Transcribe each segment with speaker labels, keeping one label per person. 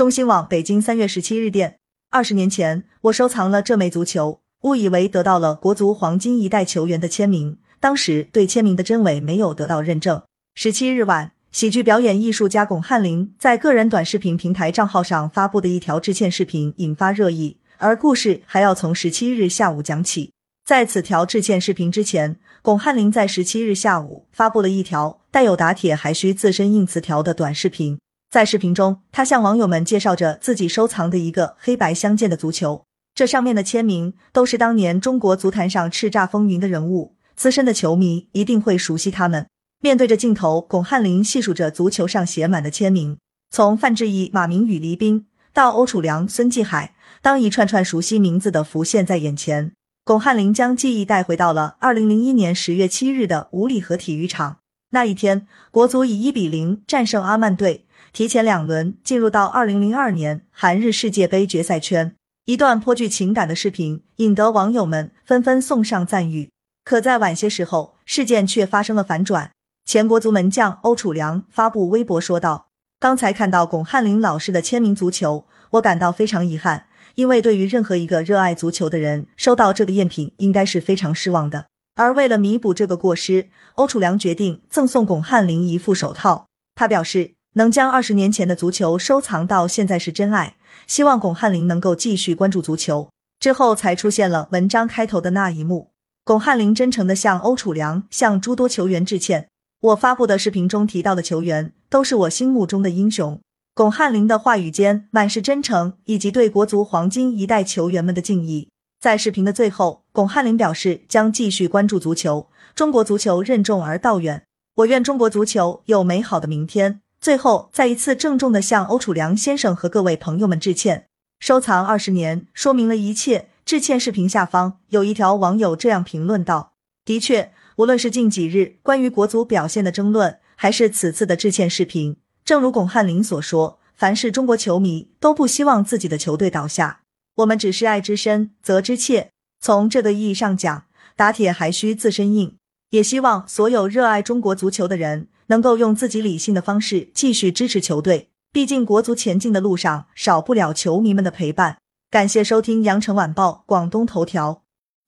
Speaker 1: 中新网北京三月十七日电，二十年前我收藏了这枚足球，误以为得到了国足黄金一代球员的签名，当时对签名的真伪没有得到认证。十七日晚，喜剧表演艺术家巩汉林在个人短视频平台账号上发布的一条致歉视频引发热议，而故事还要从十七日下午讲起。在此条致歉视频之前，巩汉林在十七日下午发布了一条带有打铁还需自身硬词条的短视频。在视频中，他向网友们介绍着自己收藏的一个黑白相间的足球，这上面的签名都是当年中国足坛上叱咤风云的人物，资深的球迷一定会熟悉他们。面对着镜头，巩汉林细数着足球上写满的签名，从范志毅、马明宇、黎兵到欧楚良、孙继海，当一串串熟悉名字的浮现在眼前，巩汉林将记忆带回到了二零零一年十月七日的五里河体育场。那一天，国足以一比零战胜阿曼队。提前两轮进入到二零零二年韩日世界杯决赛圈，一段颇具情感的视频引得网友们纷纷送上赞誉。可在晚些时候，事件却发生了反转。前国足门将欧楚良发布微博说道：“刚才看到巩汉林老师的签名足球，我感到非常遗憾，因为对于任何一个热爱足球的人，收到这个赝品应该是非常失望的。而为了弥补这个过失，欧楚良决定赠送巩汉林一副手套。他表示。”能将二十年前的足球收藏到现在是真爱，希望巩汉林能够继续关注足球。之后才出现了文章开头的那一幕，巩汉林真诚的向欧楚良、向诸多球员致歉。我发布的视频中提到的球员都是我心目中的英雄。巩汉林的话语间满是真诚，以及对国足黄金一代球员们的敬意。在视频的最后，巩汉林表示将继续关注足球，中国足球任重而道远。我愿中国足球有美好的明天。最后，再一次郑重的向欧楚良先生和各位朋友们致歉。收藏二十年，说明了一切。致歉视频下方有一条网友这样评论道：“的确，无论是近几日关于国足表现的争论，还是此次的致歉视频，正如巩汉林所说，凡是中国球迷都不希望自己的球队倒下。我们只是爱之深，责之切。从这个意义上讲，打铁还需自身硬。也希望所有热爱中国足球的人。”能够用自己理性的方式继续支持球队，毕竟国足前进的路上少不了球迷们的陪伴。感谢收听羊城晚报广东头条，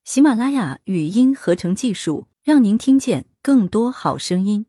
Speaker 2: 喜马拉雅语音合成技术，让您听见更多好声音。